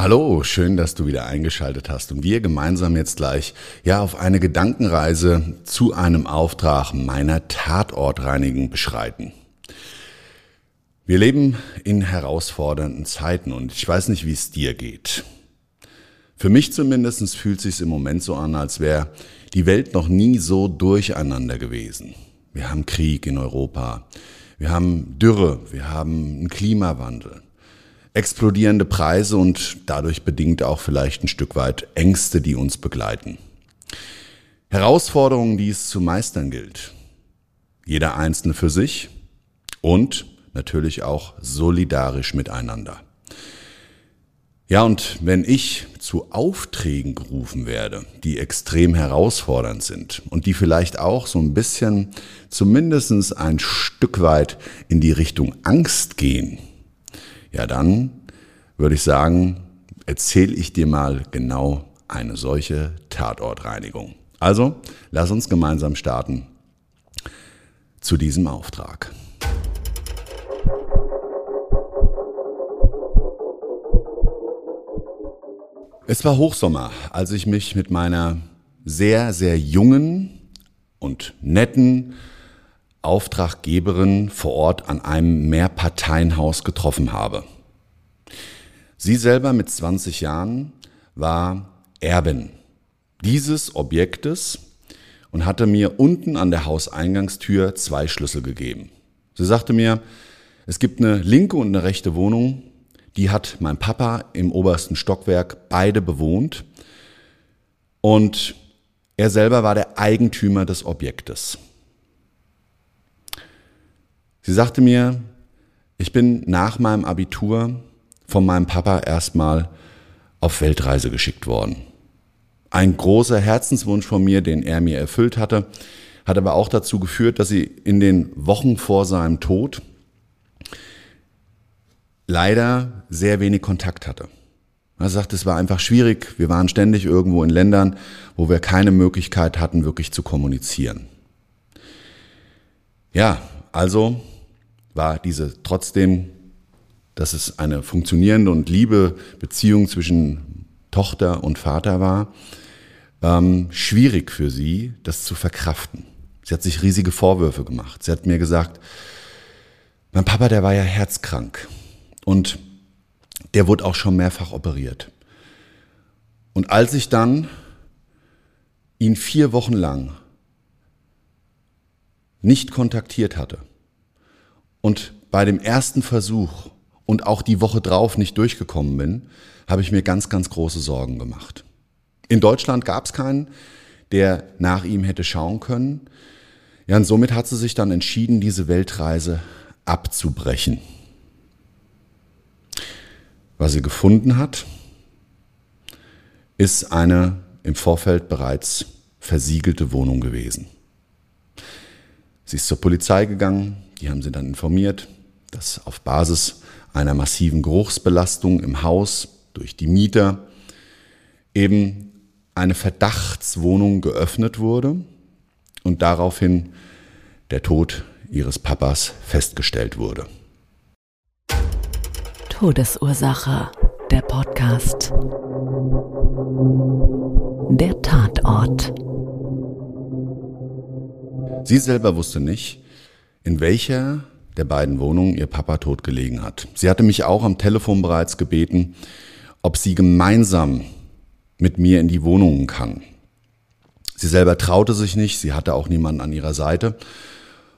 Hallo, schön, dass du wieder eingeschaltet hast und wir gemeinsam jetzt gleich ja auf eine Gedankenreise zu einem Auftrag meiner Tatortreinigen beschreiten. Wir leben in herausfordernden Zeiten und ich weiß nicht, wie es dir geht. Für mich zumindest fühlt es sich im Moment so an, als wäre die Welt noch nie so durcheinander gewesen. Wir haben Krieg in Europa, wir haben Dürre, wir haben einen Klimawandel explodierende Preise und dadurch bedingt auch vielleicht ein Stück weit Ängste, die uns begleiten. Herausforderungen, die es zu meistern gilt. Jeder Einzelne für sich und natürlich auch solidarisch miteinander. Ja, und wenn ich zu Aufträgen gerufen werde, die extrem herausfordernd sind und die vielleicht auch so ein bisschen zumindest ein Stück weit in die Richtung Angst gehen, ja dann würde ich sagen, erzähle ich dir mal genau eine solche Tatortreinigung. Also, lass uns gemeinsam starten zu diesem Auftrag. Es war Hochsommer, als ich mich mit meiner sehr, sehr jungen und netten Auftraggeberin vor Ort an einem Mehrparteienhaus getroffen habe. Sie selber mit 20 Jahren war Erbin dieses Objektes und hatte mir unten an der Hauseingangstür zwei Schlüssel gegeben. Sie sagte mir, es gibt eine linke und eine rechte Wohnung, die hat mein Papa im obersten Stockwerk beide bewohnt und er selber war der Eigentümer des Objektes. Sie sagte mir, ich bin nach meinem Abitur von meinem Papa erstmal auf Weltreise geschickt worden. Ein großer Herzenswunsch von mir, den er mir erfüllt hatte, hat aber auch dazu geführt, dass sie in den Wochen vor seinem Tod leider sehr wenig Kontakt hatte. Er sagt, es war einfach schwierig. Wir waren ständig irgendwo in Ländern, wo wir keine Möglichkeit hatten, wirklich zu kommunizieren. Ja, also war diese trotzdem, dass es eine funktionierende und liebe Beziehung zwischen Tochter und Vater war, ähm, schwierig für sie, das zu verkraften. Sie hat sich riesige Vorwürfe gemacht. Sie hat mir gesagt, mein Papa, der war ja herzkrank und der wurde auch schon mehrfach operiert. Und als ich dann ihn vier Wochen lang nicht kontaktiert hatte, und bei dem ersten Versuch und auch die Woche drauf nicht durchgekommen bin, habe ich mir ganz, ganz große Sorgen gemacht. In Deutschland gab es keinen, der nach ihm hätte schauen können. Ja, und somit hat sie sich dann entschieden, diese Weltreise abzubrechen. Was sie gefunden hat, ist eine im Vorfeld bereits versiegelte Wohnung gewesen. Sie ist zur Polizei gegangen, die haben sie dann informiert, dass auf Basis einer massiven Geruchsbelastung im Haus durch die Mieter eben eine Verdachtswohnung geöffnet wurde und daraufhin der Tod ihres Papas festgestellt wurde. Todesursache, der Podcast. Der Tatort. Sie selber wusste nicht, in welcher der beiden Wohnungen ihr Papa tot gelegen hat. Sie hatte mich auch am Telefon bereits gebeten, ob sie gemeinsam mit mir in die Wohnungen kann. Sie selber traute sich nicht, sie hatte auch niemanden an ihrer Seite.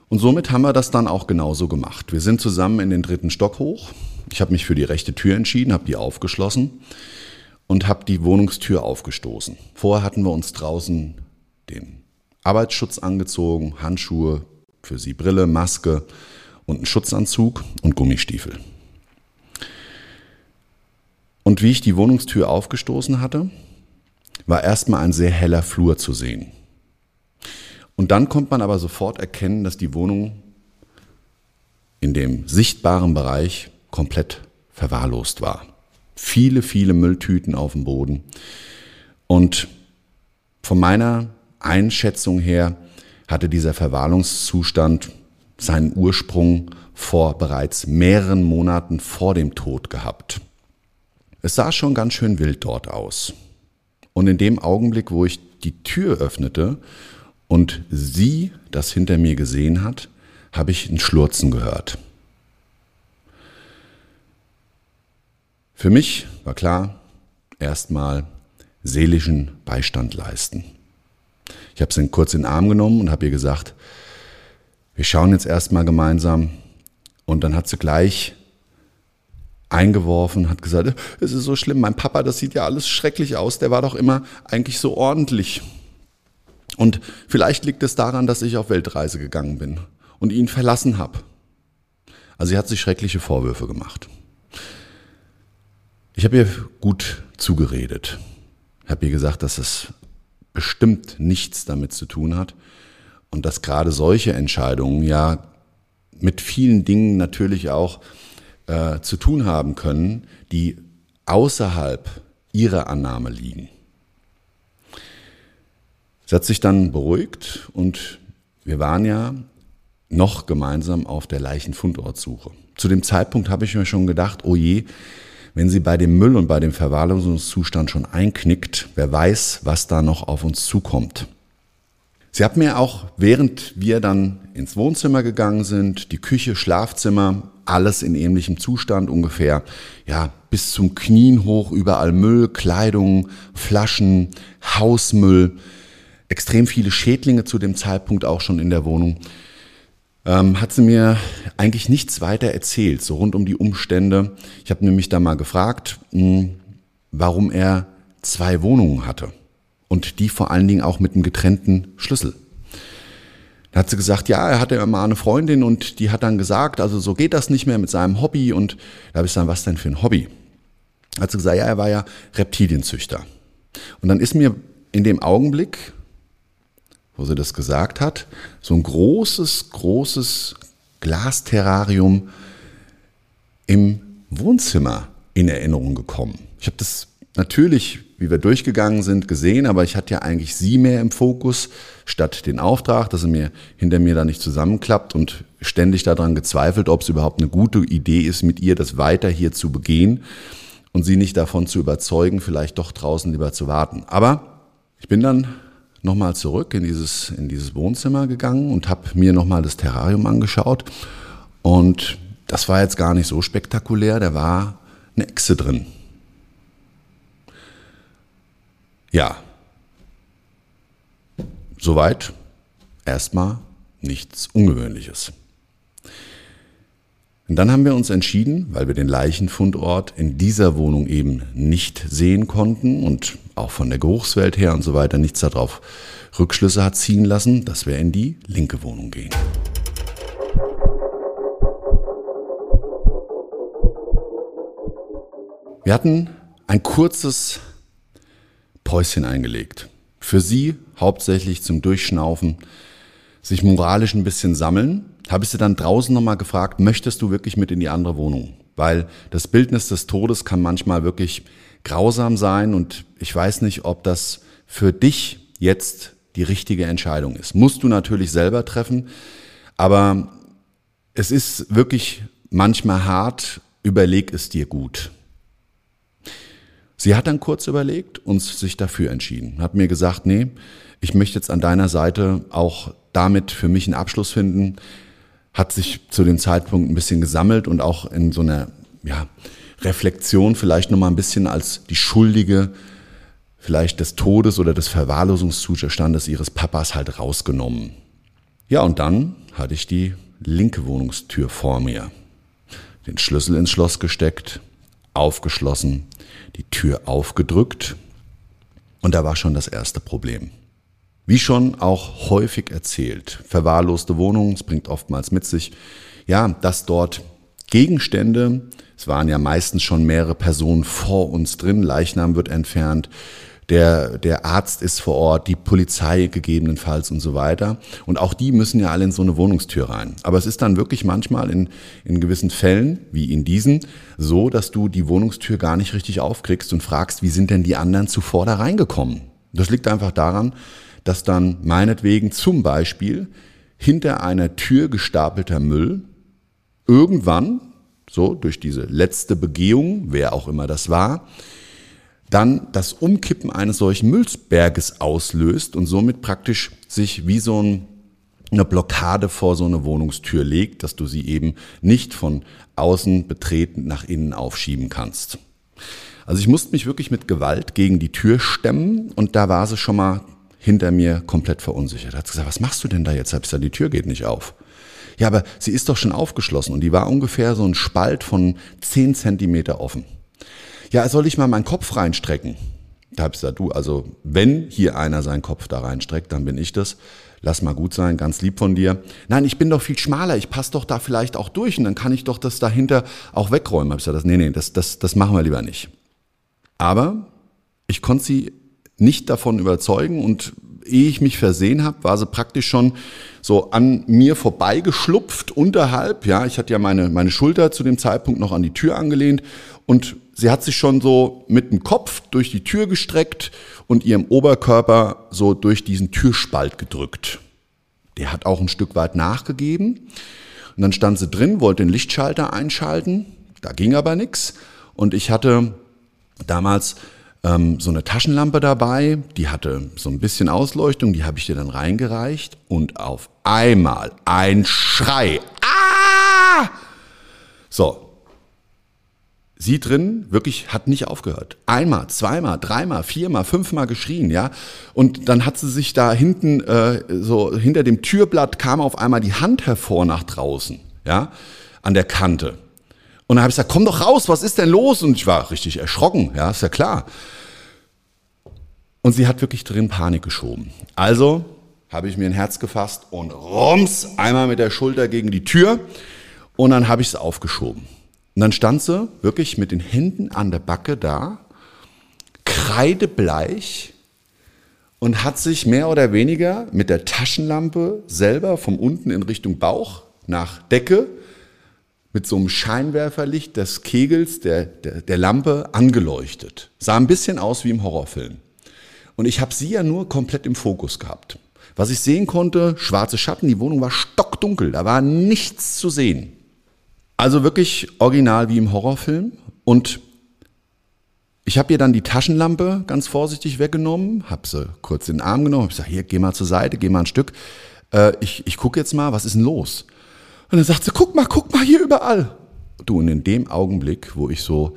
Und somit haben wir das dann auch genauso gemacht. Wir sind zusammen in den dritten Stock hoch. Ich habe mich für die rechte Tür entschieden, habe die aufgeschlossen und habe die Wohnungstür aufgestoßen. Vorher hatten wir uns draußen den Arbeitsschutz angezogen, Handschuhe, für sie Brille, Maske und einen Schutzanzug und Gummistiefel. Und wie ich die Wohnungstür aufgestoßen hatte, war erstmal ein sehr heller Flur zu sehen. Und dann kommt man aber sofort erkennen, dass die Wohnung in dem sichtbaren Bereich komplett verwahrlost war. Viele, viele Mülltüten auf dem Boden. Und von meiner Einschätzung her hatte dieser Verwahrlungszustand seinen Ursprung vor bereits mehreren Monaten vor dem Tod gehabt. Es sah schon ganz schön wild dort aus. Und in dem Augenblick, wo ich die Tür öffnete und sie das hinter mir gesehen hat, habe ich ein Schlurzen gehört. Für mich war klar, erstmal seelischen Beistand leisten. Ich habe sie kurz in den Arm genommen und habe ihr gesagt, wir schauen jetzt erstmal gemeinsam. Und dann hat sie gleich eingeworfen, hat gesagt, es ist so schlimm, mein Papa, das sieht ja alles schrecklich aus, der war doch immer eigentlich so ordentlich. Und vielleicht liegt es daran, dass ich auf Weltreise gegangen bin und ihn verlassen habe. Also sie hat sich schreckliche Vorwürfe gemacht. Ich habe ihr gut zugeredet. Ich habe ihr gesagt, dass es bestimmt nichts damit zu tun hat und dass gerade solche Entscheidungen ja mit vielen Dingen natürlich auch äh, zu tun haben können, die außerhalb ihrer Annahme liegen. Sie hat sich dann beruhigt und wir waren ja noch gemeinsam auf der Leichenfundortsuche. Zu dem Zeitpunkt habe ich mir schon gedacht, oh je, wenn sie bei dem Müll und bei dem Verwahrlosungszustand schon einknickt, wer weiß, was da noch auf uns zukommt. Sie hat mir auch, während wir dann ins Wohnzimmer gegangen sind, die Küche, Schlafzimmer, alles in ähnlichem Zustand ungefähr, ja, bis zum Knien hoch, überall Müll, Kleidung, Flaschen, Hausmüll, extrem viele Schädlinge zu dem Zeitpunkt auch schon in der Wohnung. Ähm, hat sie mir eigentlich nichts weiter erzählt, so rund um die Umstände. Ich habe nämlich da mal gefragt, mh, hm, warum er zwei Wohnungen hatte und die vor allen Dingen auch mit einem getrennten Schlüssel. Da hat sie gesagt, ja, er hatte immer eine Freundin und die hat dann gesagt, also so geht das nicht mehr mit seinem Hobby und da habe ich gesagt, was denn für ein Hobby? Da hat sie gesagt, ja, er war ja Reptilienzüchter. Und dann ist mir in dem Augenblick, wo sie das gesagt hat, so ein großes, großes Glasterrarium im Wohnzimmer in Erinnerung gekommen. Ich habe das natürlich, wie wir durchgegangen sind, gesehen, aber ich hatte ja eigentlich sie mehr im Fokus, statt den Auftrag, dass er mir hinter mir da nicht zusammenklappt und ständig daran gezweifelt, ob es überhaupt eine gute Idee ist, mit ihr das weiter hier zu begehen und sie nicht davon zu überzeugen, vielleicht doch draußen lieber zu warten. Aber ich bin dann nochmal zurück in dieses, in dieses Wohnzimmer gegangen und habe mir nochmal das Terrarium angeschaut und das war jetzt gar nicht so spektakulär, da war eine Echse drin. Ja, soweit erstmal nichts Ungewöhnliches. Und dann haben wir uns entschieden, weil wir den Leichenfundort in dieser Wohnung eben nicht sehen konnten und auch von der Geruchswelt her und so weiter nichts darauf Rückschlüsse hat ziehen lassen, dass wir in die linke Wohnung gehen. Wir hatten ein kurzes Päuschen eingelegt. Für sie hauptsächlich zum Durchschnaufen, sich moralisch ein bisschen sammeln. Habe ich sie dann draußen nochmal gefragt, möchtest du wirklich mit in die andere Wohnung? Weil das Bildnis des Todes kann manchmal wirklich grausam sein und ich weiß nicht, ob das für dich jetzt die richtige Entscheidung ist. Musst du natürlich selber treffen, aber es ist wirklich manchmal hart, überleg es dir gut. Sie hat dann kurz überlegt und sich dafür entschieden. Hat mir gesagt, nee, ich möchte jetzt an deiner Seite auch damit für mich einen Abschluss finden. Hat sich zu dem Zeitpunkt ein bisschen gesammelt und auch in so einer ja, Reflexion vielleicht nochmal ein bisschen als die Schuldige vielleicht des Todes oder des Verwahrlosungszustandes ihres Papas halt rausgenommen. Ja, und dann hatte ich die linke Wohnungstür vor mir. Den Schlüssel ins Schloss gesteckt, aufgeschlossen, die Tür aufgedrückt und da war schon das erste Problem. Wie schon auch häufig erzählt, verwahrloste Wohnungen, es bringt oftmals mit sich, ja, dass dort Gegenstände, es waren ja meistens schon mehrere Personen vor uns drin, Leichnam wird entfernt, der, der Arzt ist vor Ort, die Polizei gegebenenfalls und so weiter. Und auch die müssen ja alle in so eine Wohnungstür rein. Aber es ist dann wirklich manchmal in, in gewissen Fällen, wie in diesen, so, dass du die Wohnungstür gar nicht richtig aufkriegst und fragst, wie sind denn die anderen zuvor da reingekommen? Das liegt einfach daran, dass dann meinetwegen zum Beispiel hinter einer Tür gestapelter Müll irgendwann, so durch diese letzte Begehung, wer auch immer das war, dann das Umkippen eines solchen Müllberges auslöst und somit praktisch sich wie so ein, eine Blockade vor so eine Wohnungstür legt, dass du sie eben nicht von außen betreten nach innen aufschieben kannst. Also ich musste mich wirklich mit Gewalt gegen die Tür stemmen und da war sie schon mal hinter mir komplett verunsichert. Hat gesagt, was machst du denn da jetzt? Hab ich gesagt, die Tür geht nicht auf. Ja, aber sie ist doch schon aufgeschlossen und die war ungefähr so ein Spalt von zehn Zentimeter offen ja, soll ich mal meinen Kopf reinstrecken? Da hab ich gesagt, du, also wenn hier einer seinen Kopf da reinstreckt, dann bin ich das. Lass mal gut sein, ganz lieb von dir. Nein, ich bin doch viel schmaler, ich passe doch da vielleicht auch durch und dann kann ich doch das dahinter auch wegräumen. Hab ich gesagt, nee, nee, das, das, das machen wir lieber nicht. Aber ich konnte sie nicht davon überzeugen und ehe ich mich versehen habe, war sie praktisch schon so an mir vorbeigeschlupft unterhalb. Ja, ich hatte ja meine, meine Schulter zu dem Zeitpunkt noch an die Tür angelehnt und sie hat sich schon so mit dem Kopf durch die Tür gestreckt und ihrem Oberkörper so durch diesen Türspalt gedrückt. Der hat auch ein Stück weit nachgegeben. Und dann stand sie drin, wollte den Lichtschalter einschalten. Da ging aber nichts. Und ich hatte damals ähm, so eine Taschenlampe dabei, die hatte so ein bisschen Ausleuchtung, die habe ich dir dann reingereicht. Und auf einmal ein Schrei. Ah! So, sie drin wirklich hat nicht aufgehört. Einmal, zweimal, dreimal, viermal, fünfmal geschrien, ja. Und dann hat sie sich da hinten, äh, so hinter dem Türblatt kam auf einmal die Hand hervor nach draußen, ja, an der Kante. Und dann habe ich gesagt, komm doch raus, was ist denn los? Und ich war richtig erschrocken, ja, ist ja klar. Und sie hat wirklich drin Panik geschoben. Also habe ich mir ein Herz gefasst und rums einmal mit der Schulter gegen die Tür und dann habe ich es aufgeschoben. Und dann stand sie wirklich mit den Händen an der Backe da, kreidebleich und hat sich mehr oder weniger mit der Taschenlampe selber vom unten in Richtung Bauch nach Decke mit so einem Scheinwerferlicht des Kegels der, der, der Lampe angeleuchtet. Sah ein bisschen aus wie im Horrorfilm. Und ich habe sie ja nur komplett im Fokus gehabt. Was ich sehen konnte, schwarze Schatten, die Wohnung war stockdunkel, da war nichts zu sehen. Also wirklich original wie im Horrorfilm. Und ich habe ihr dann die Taschenlampe ganz vorsichtig weggenommen, habe sie kurz in den Arm genommen, habe gesagt, hier, geh mal zur Seite, geh mal ein Stück. Äh, ich ich gucke jetzt mal, was ist denn los? Und dann sagt sie, guck mal, guck mal hier überall. Du, und in dem Augenblick, wo ich so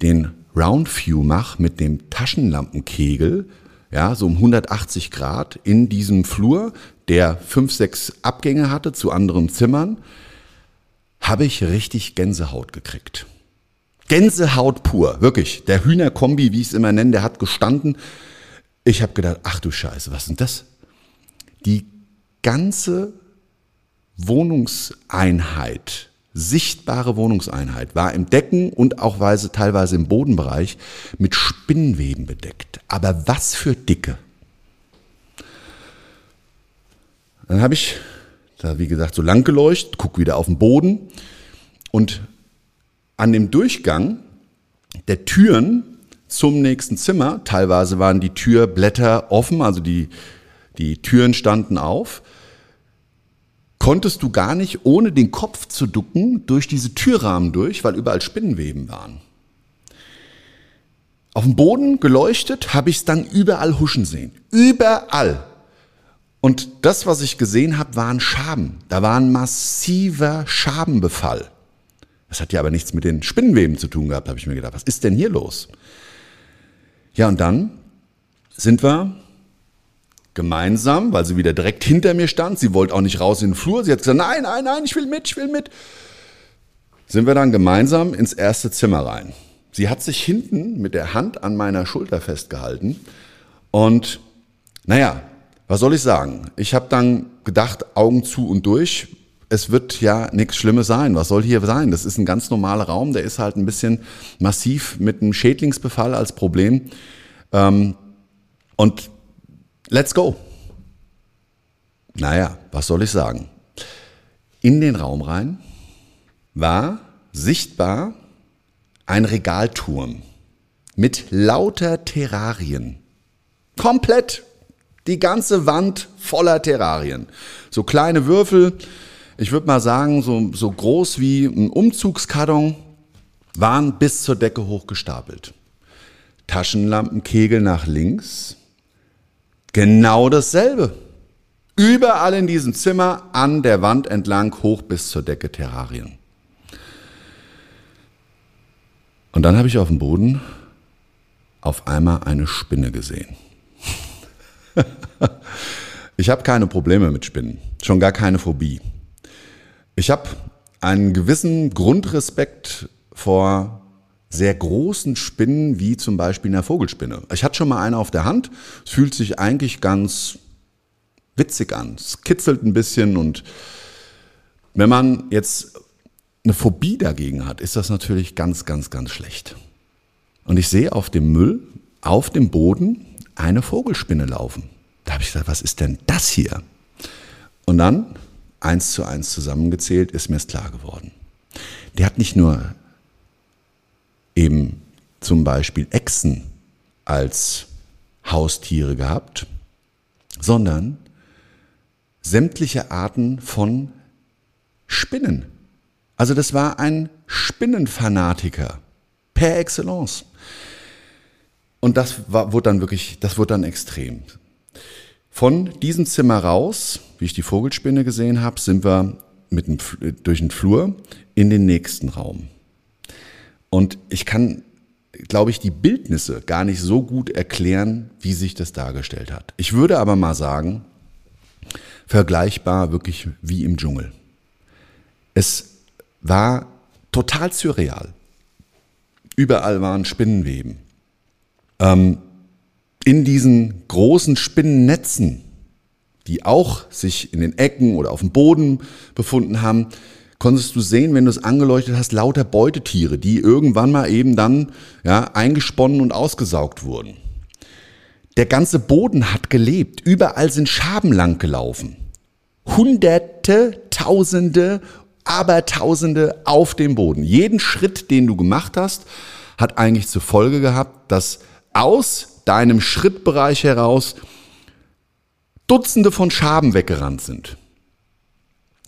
den Round View mache mit dem Taschenlampenkegel, ja, so um 180 Grad in diesem Flur, der fünf, sechs Abgänge hatte zu anderen Zimmern, habe ich richtig Gänsehaut gekriegt. Gänsehaut pur, wirklich. Der Hühnerkombi, wie ich es immer nenne, der hat gestanden. Ich habe gedacht, ach du Scheiße, was ist denn das? Die ganze Wohnungseinheit, sichtbare Wohnungseinheit, war im Decken und auch weise, teilweise im Bodenbereich mit Spinnenweben bedeckt. Aber was für dicke. Dann habe ich da, wie gesagt, so lang geleuchtet, guck wieder auf den Boden und an dem Durchgang der Türen zum nächsten Zimmer, teilweise waren die Türblätter offen, also die, die Türen standen auf, konntest du gar nicht, ohne den Kopf zu ducken, durch diese Türrahmen durch, weil überall Spinnenweben waren. Auf dem Boden geleuchtet habe ich es dann überall huschen sehen. Überall. Und das, was ich gesehen habe, waren Schaben. Da war ein massiver Schabenbefall. Das hat ja aber nichts mit den Spinnenweben zu tun gehabt, habe ich mir gedacht. Was ist denn hier los? Ja, und dann sind wir gemeinsam, weil sie wieder direkt hinter mir stand. Sie wollte auch nicht raus in den Flur. Sie hat gesagt, nein, nein, nein, ich will mit, ich will mit. Sind wir dann gemeinsam ins erste Zimmer rein. Sie hat sich hinten mit der Hand an meiner Schulter festgehalten. Und naja, was soll ich sagen? Ich habe dann gedacht, Augen zu und durch. Es wird ja nichts Schlimmes sein. Was soll hier sein? Das ist ein ganz normaler Raum. Der ist halt ein bisschen massiv mit einem Schädlingsbefall als Problem. Ähm, und let's go. Naja, was soll ich sagen? In den Raum rein war sichtbar ein Regalturm mit lauter Terrarien. Komplett die ganze Wand voller Terrarien. So kleine Würfel, ich würde mal sagen, so, so groß wie ein Umzugskarton, waren bis zur Decke hochgestapelt. Taschenlampenkegel nach links, genau dasselbe. Überall in diesem Zimmer, an der Wand entlang, hoch bis zur Decke Terrarien. Und dann habe ich auf dem Boden auf einmal eine Spinne gesehen. ich habe keine Probleme mit Spinnen, schon gar keine Phobie. Ich habe einen gewissen Grundrespekt vor sehr großen Spinnen, wie zum Beispiel einer Vogelspinne. Ich hatte schon mal eine auf der Hand. Es fühlt sich eigentlich ganz witzig an. Es kitzelt ein bisschen und wenn man jetzt eine Phobie dagegen hat, ist das natürlich ganz, ganz, ganz schlecht. Und ich sehe auf dem Müll, auf dem Boden, eine Vogelspinne laufen. Da habe ich gesagt, was ist denn das hier? Und dann, eins zu eins zusammengezählt, ist mir es klar geworden. Der hat nicht nur eben zum Beispiel Echsen als Haustiere gehabt, sondern sämtliche Arten von Spinnen. Also das war ein Spinnenfanatiker per excellence. Und das war, wurde dann wirklich, das wurde dann extrem. Von diesem Zimmer raus, wie ich die Vogelspinne gesehen habe, sind wir mit dem, durch den Flur in den nächsten Raum. Und ich kann, glaube ich, die Bildnisse gar nicht so gut erklären, wie sich das dargestellt hat. Ich würde aber mal sagen, vergleichbar wirklich wie im Dschungel. Es war total surreal. Überall waren Spinnenweben. Ähm, in diesen großen Spinnennetzen, die auch sich in den Ecken oder auf dem Boden befunden haben, konntest du sehen, wenn du es angeleuchtet hast, lauter Beutetiere, die irgendwann mal eben dann ja, eingesponnen und ausgesaugt wurden. Der ganze Boden hat gelebt. Überall sind Schaben lang gelaufen. Hunderte, Tausende Abertausende auf dem Boden. Jeden Schritt, den du gemacht hast, hat eigentlich zur Folge gehabt, dass aus deinem Schrittbereich heraus Dutzende von Schaben weggerannt sind.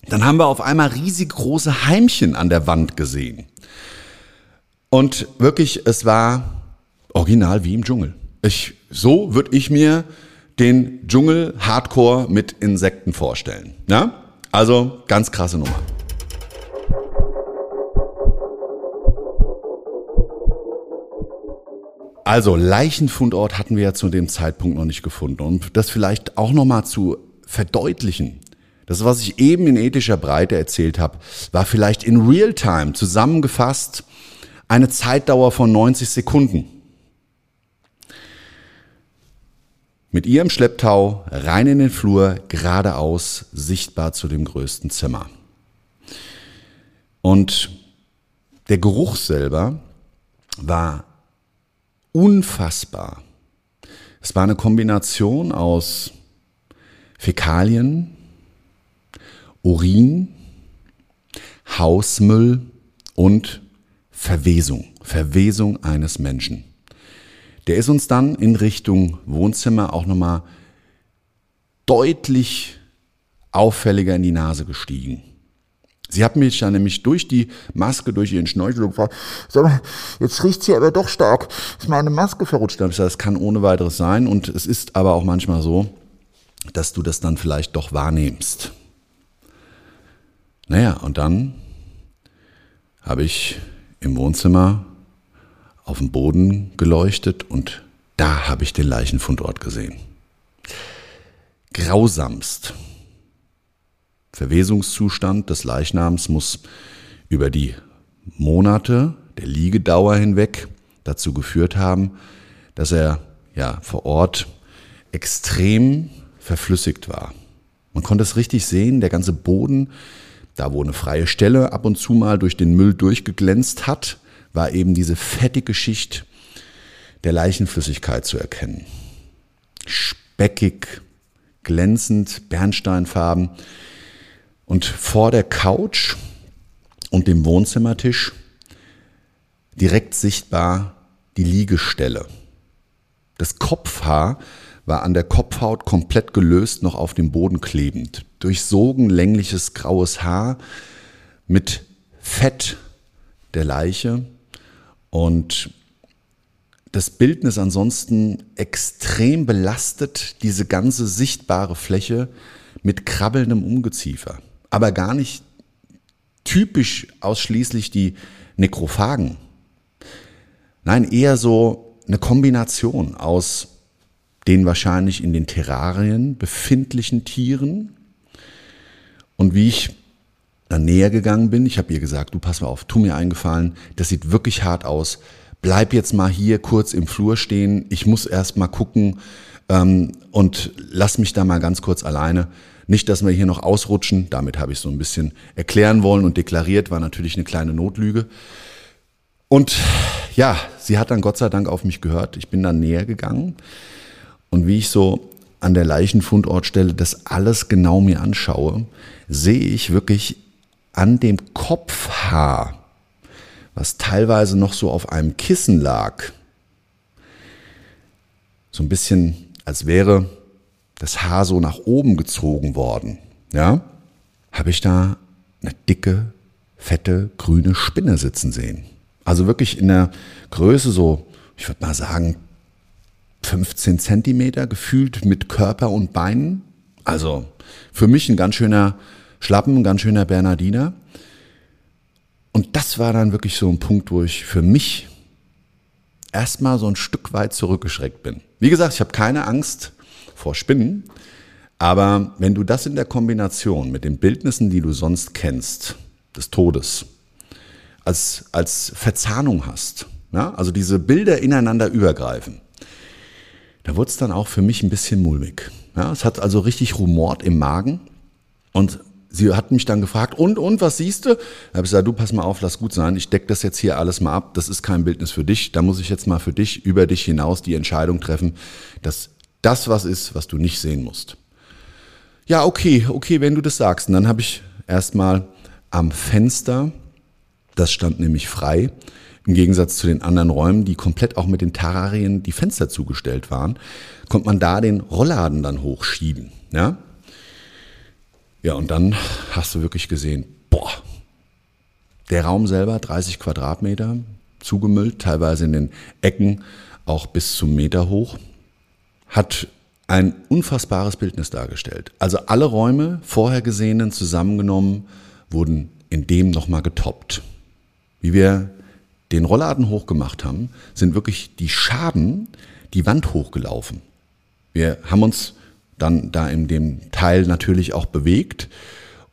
Dann haben wir auf einmal riesig große Heimchen an der Wand gesehen. Und wirklich, es war original wie im Dschungel. Ich, so würde ich mir den Dschungel Hardcore mit Insekten vorstellen. Ja? Also ganz krasse Nummer. Also Leichenfundort hatten wir ja zu dem Zeitpunkt noch nicht gefunden. Und das vielleicht auch nochmal zu verdeutlichen. Das, was ich eben in ethischer Breite erzählt habe, war vielleicht in Realtime zusammengefasst eine Zeitdauer von 90 Sekunden. Mit ihrem Schlepptau rein in den Flur, geradeaus, sichtbar zu dem größten Zimmer. Und der Geruch selber war unfassbar. Es war eine Kombination aus Fäkalien, Urin, Hausmüll und Verwesung, Verwesung eines Menschen. Der ist uns dann in Richtung Wohnzimmer auch nochmal deutlich auffälliger in die Nase gestiegen. Sie hat mich dann nämlich durch die Maske, durch ihren Schnorchel gefragt, sag mal, jetzt riecht's hier aber doch stark. Ist meine Maske verrutscht? Da habe ich gesagt, das kann ohne weiteres sein. Und es ist aber auch manchmal so, dass du das dann vielleicht doch wahrnimmst. Naja, und dann habe ich im Wohnzimmer auf dem Boden geleuchtet und da habe ich den Leichenfundort gesehen. Grausamst. Verwesungszustand des Leichnams muss über die Monate der Liegedauer hinweg dazu geführt haben, dass er ja vor Ort extrem verflüssigt war. Man konnte es richtig sehen, der ganze Boden, da wo eine freie Stelle ab und zu mal durch den Müll durchgeglänzt hat, war eben diese fettige Schicht der Leichenflüssigkeit zu erkennen. Speckig, glänzend, bernsteinfarben. Und vor der Couch und dem Wohnzimmertisch direkt sichtbar die Liegestelle. Das Kopfhaar war an der Kopfhaut komplett gelöst, noch auf dem Boden klebend. Durchsogen längliches graues Haar mit Fett der Leiche und das Bildnis ansonsten extrem belastet, diese ganze sichtbare Fläche mit krabbelndem Ungeziefer. Aber gar nicht typisch ausschließlich die Nekrophagen. Nein, eher so eine Kombination aus den wahrscheinlich in den Terrarien befindlichen Tieren. Und wie ich dann näher gegangen bin, ich habe ihr gesagt, du pass mal auf, tu mir eingefallen, das sieht wirklich hart aus. Bleib jetzt mal hier kurz im Flur stehen. Ich muss erst mal gucken ähm, und lass mich da mal ganz kurz alleine. Nicht, dass wir hier noch ausrutschen. Damit habe ich so ein bisschen erklären wollen und deklariert, war natürlich eine kleine Notlüge. Und ja, sie hat dann Gott sei Dank auf mich gehört. Ich bin dann näher gegangen. Und wie ich so an der Leichenfundortstelle das alles genau mir anschaue, sehe ich wirklich an dem Kopfhaar, was teilweise noch so auf einem Kissen lag, so ein bisschen, als wäre das Haar so nach oben gezogen worden, ja, habe ich da eine dicke, fette, grüne Spinne sitzen sehen. Also wirklich in der Größe so, ich würde mal sagen, 15 Zentimeter gefühlt mit Körper und Beinen. Also für mich ein ganz schöner Schlappen, ein ganz schöner Bernardiner. Und das war dann wirklich so ein Punkt, wo ich für mich erstmal so ein Stück weit zurückgeschreckt bin. Wie gesagt, ich habe keine Angst vor Spinnen, aber wenn du das in der Kombination mit den Bildnissen, die du sonst kennst, des Todes, als, als Verzahnung hast, ja, also diese Bilder ineinander übergreifen, da wurde es dann auch für mich ein bisschen mulmig. Ja, es hat also richtig rumort im Magen und sie hat mich dann gefragt, und, und, was siehst du? Da habe ich gesagt, du, pass mal auf, lass gut sein, ich decke das jetzt hier alles mal ab, das ist kein Bildnis für dich, da muss ich jetzt mal für dich, über dich hinaus die Entscheidung treffen, dass das was ist, was du nicht sehen musst. Ja, okay, okay, wenn du das sagst. Und dann habe ich erstmal am Fenster, das stand nämlich frei, im Gegensatz zu den anderen Räumen, die komplett auch mit den Terrarien die Fenster zugestellt waren, konnte man da den Rollladen dann hochschieben. Ja, ja und dann hast du wirklich gesehen, boah, der Raum selber 30 Quadratmeter, zugemüllt, teilweise in den Ecken auch bis zum Meter hoch, hat ein unfassbares Bildnis dargestellt. Also alle Räume, vorher gesehenen, zusammengenommen, wurden in dem nochmal getoppt. Wie wir den Rollladen hochgemacht haben, sind wirklich die Schaben die Wand hochgelaufen. Wir haben uns dann da in dem Teil natürlich auch bewegt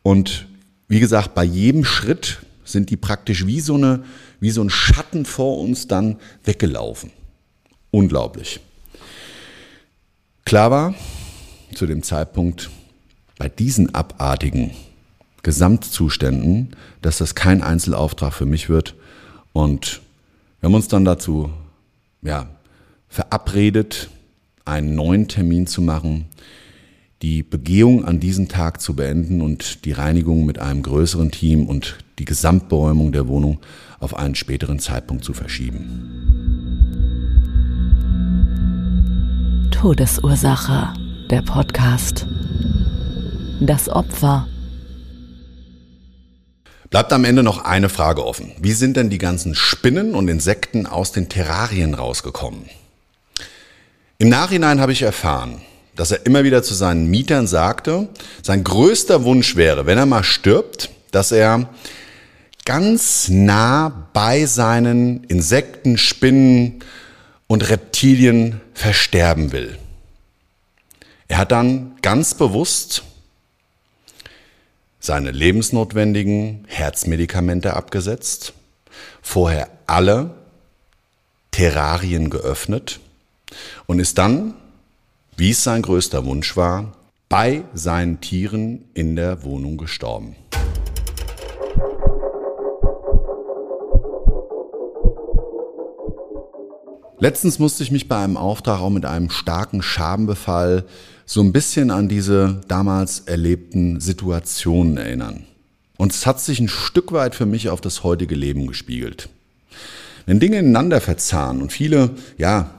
und wie gesagt, bei jedem Schritt sind die praktisch wie so, eine, wie so ein Schatten vor uns dann weggelaufen. Unglaublich. Klar war zu dem Zeitpunkt bei diesen abartigen Gesamtzuständen, dass das kein Einzelauftrag für mich wird und wir haben uns dann dazu ja, verabredet, einen neuen Termin zu machen, die Begehung an diesem Tag zu beenden und die Reinigung mit einem größeren Team und die Gesamtberäumung der Wohnung auf einen späteren Zeitpunkt zu verschieben. Todesursache, der Podcast. Das Opfer Bleibt am Ende noch eine Frage offen. Wie sind denn die ganzen Spinnen und Insekten aus den Terrarien rausgekommen? Im Nachhinein habe ich erfahren, dass er immer wieder zu seinen Mietern sagte, sein größter Wunsch wäre, wenn er mal stirbt, dass er ganz nah bei seinen Insekten, Spinnen und Reptilien versterben will. Er hat dann ganz bewusst seine lebensnotwendigen Herzmedikamente abgesetzt, vorher alle Terrarien geöffnet und ist dann, wie es sein größter Wunsch war, bei seinen Tieren in der Wohnung gestorben. Letztens musste ich mich bei einem Auftrag auch mit einem starken Schabenbefall so ein bisschen an diese damals erlebten Situationen erinnern. Und es hat sich ein Stück weit für mich auf das heutige Leben gespiegelt. Wenn Dinge ineinander verzahnen und viele, ja,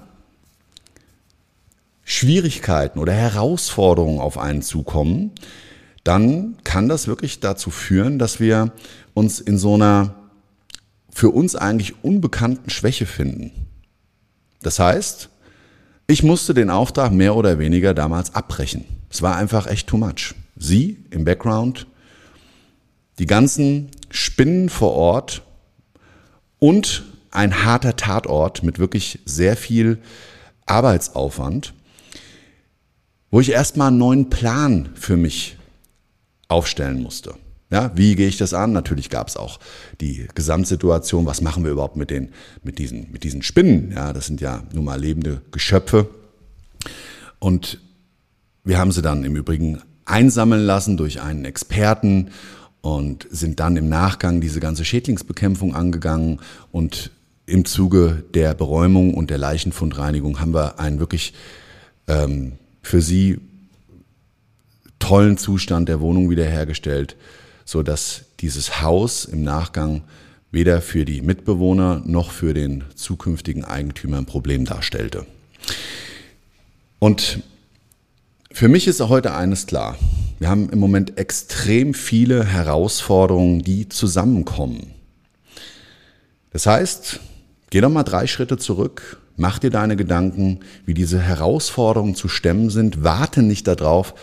Schwierigkeiten oder Herausforderungen auf einen zukommen, dann kann das wirklich dazu führen, dass wir uns in so einer für uns eigentlich unbekannten Schwäche finden. Das heißt, ich musste den Auftrag mehr oder weniger damals abbrechen. Es war einfach echt too much. Sie im Background, die ganzen Spinnen vor Ort und ein harter Tatort mit wirklich sehr viel Arbeitsaufwand, wo ich erstmal einen neuen Plan für mich aufstellen musste. Ja, wie gehe ich das an? Natürlich gab es auch die Gesamtsituation, was machen wir überhaupt mit, den, mit, diesen, mit diesen Spinnen? Ja, das sind ja nun mal lebende Geschöpfe. Und wir haben sie dann im Übrigen einsammeln lassen durch einen Experten und sind dann im Nachgang diese ganze Schädlingsbekämpfung angegangen und im Zuge der Beräumung und der Leichenfundreinigung haben wir einen wirklich ähm, für sie tollen Zustand der Wohnung wiederhergestellt so dass dieses Haus im Nachgang weder für die Mitbewohner noch für den zukünftigen Eigentümer ein Problem darstellte. Und für mich ist heute eines klar. Wir haben im Moment extrem viele Herausforderungen, die zusammenkommen. Das heißt, geh doch mal drei Schritte zurück, mach dir deine Gedanken, wie diese Herausforderungen zu stemmen sind, warte nicht darauf,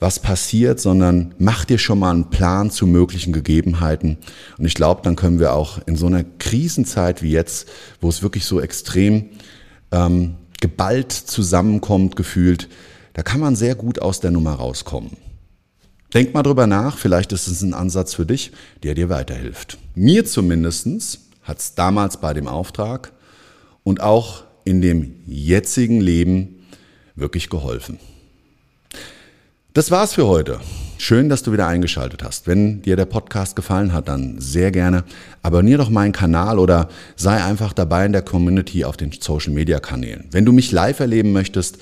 was passiert, sondern mach dir schon mal einen Plan zu möglichen Gegebenheiten. Und ich glaube, dann können wir auch in so einer Krisenzeit wie jetzt, wo es wirklich so extrem ähm, geballt zusammenkommt, gefühlt, da kann man sehr gut aus der Nummer rauskommen. Denk mal drüber nach, vielleicht ist es ein Ansatz für dich, der dir weiterhilft. Mir zumindestens hat es damals bei dem Auftrag und auch in dem jetzigen Leben wirklich geholfen. Das war's für heute. Schön, dass du wieder eingeschaltet hast. Wenn dir der Podcast gefallen hat, dann sehr gerne abonniere doch meinen Kanal oder sei einfach dabei in der Community auf den Social Media Kanälen. Wenn du mich live erleben möchtest,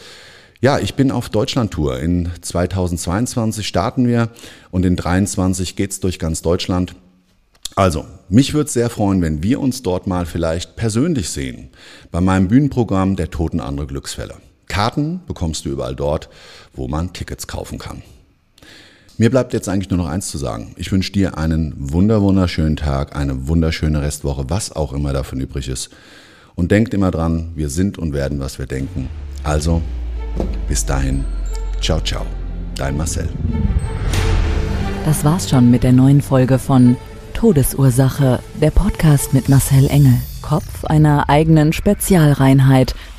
ja, ich bin auf Deutschland-Tour. In 2022 starten wir und in 2023 geht's durch ganz Deutschland. Also, mich würde sehr freuen, wenn wir uns dort mal vielleicht persönlich sehen. Bei meinem Bühnenprogramm Der Toten andere Glücksfälle. Karten bekommst du überall dort, wo man Tickets kaufen kann. Mir bleibt jetzt eigentlich nur noch eins zu sagen. Ich wünsche dir einen wunder wunderschönen Tag, eine wunderschöne Restwoche, was auch immer davon übrig ist. Und denkt immer dran, wir sind und werden, was wir denken. Also, bis dahin, ciao, ciao, dein Marcel. Das war's schon mit der neuen Folge von Todesursache, der Podcast mit Marcel Engel, Kopf einer eigenen Spezialreinheit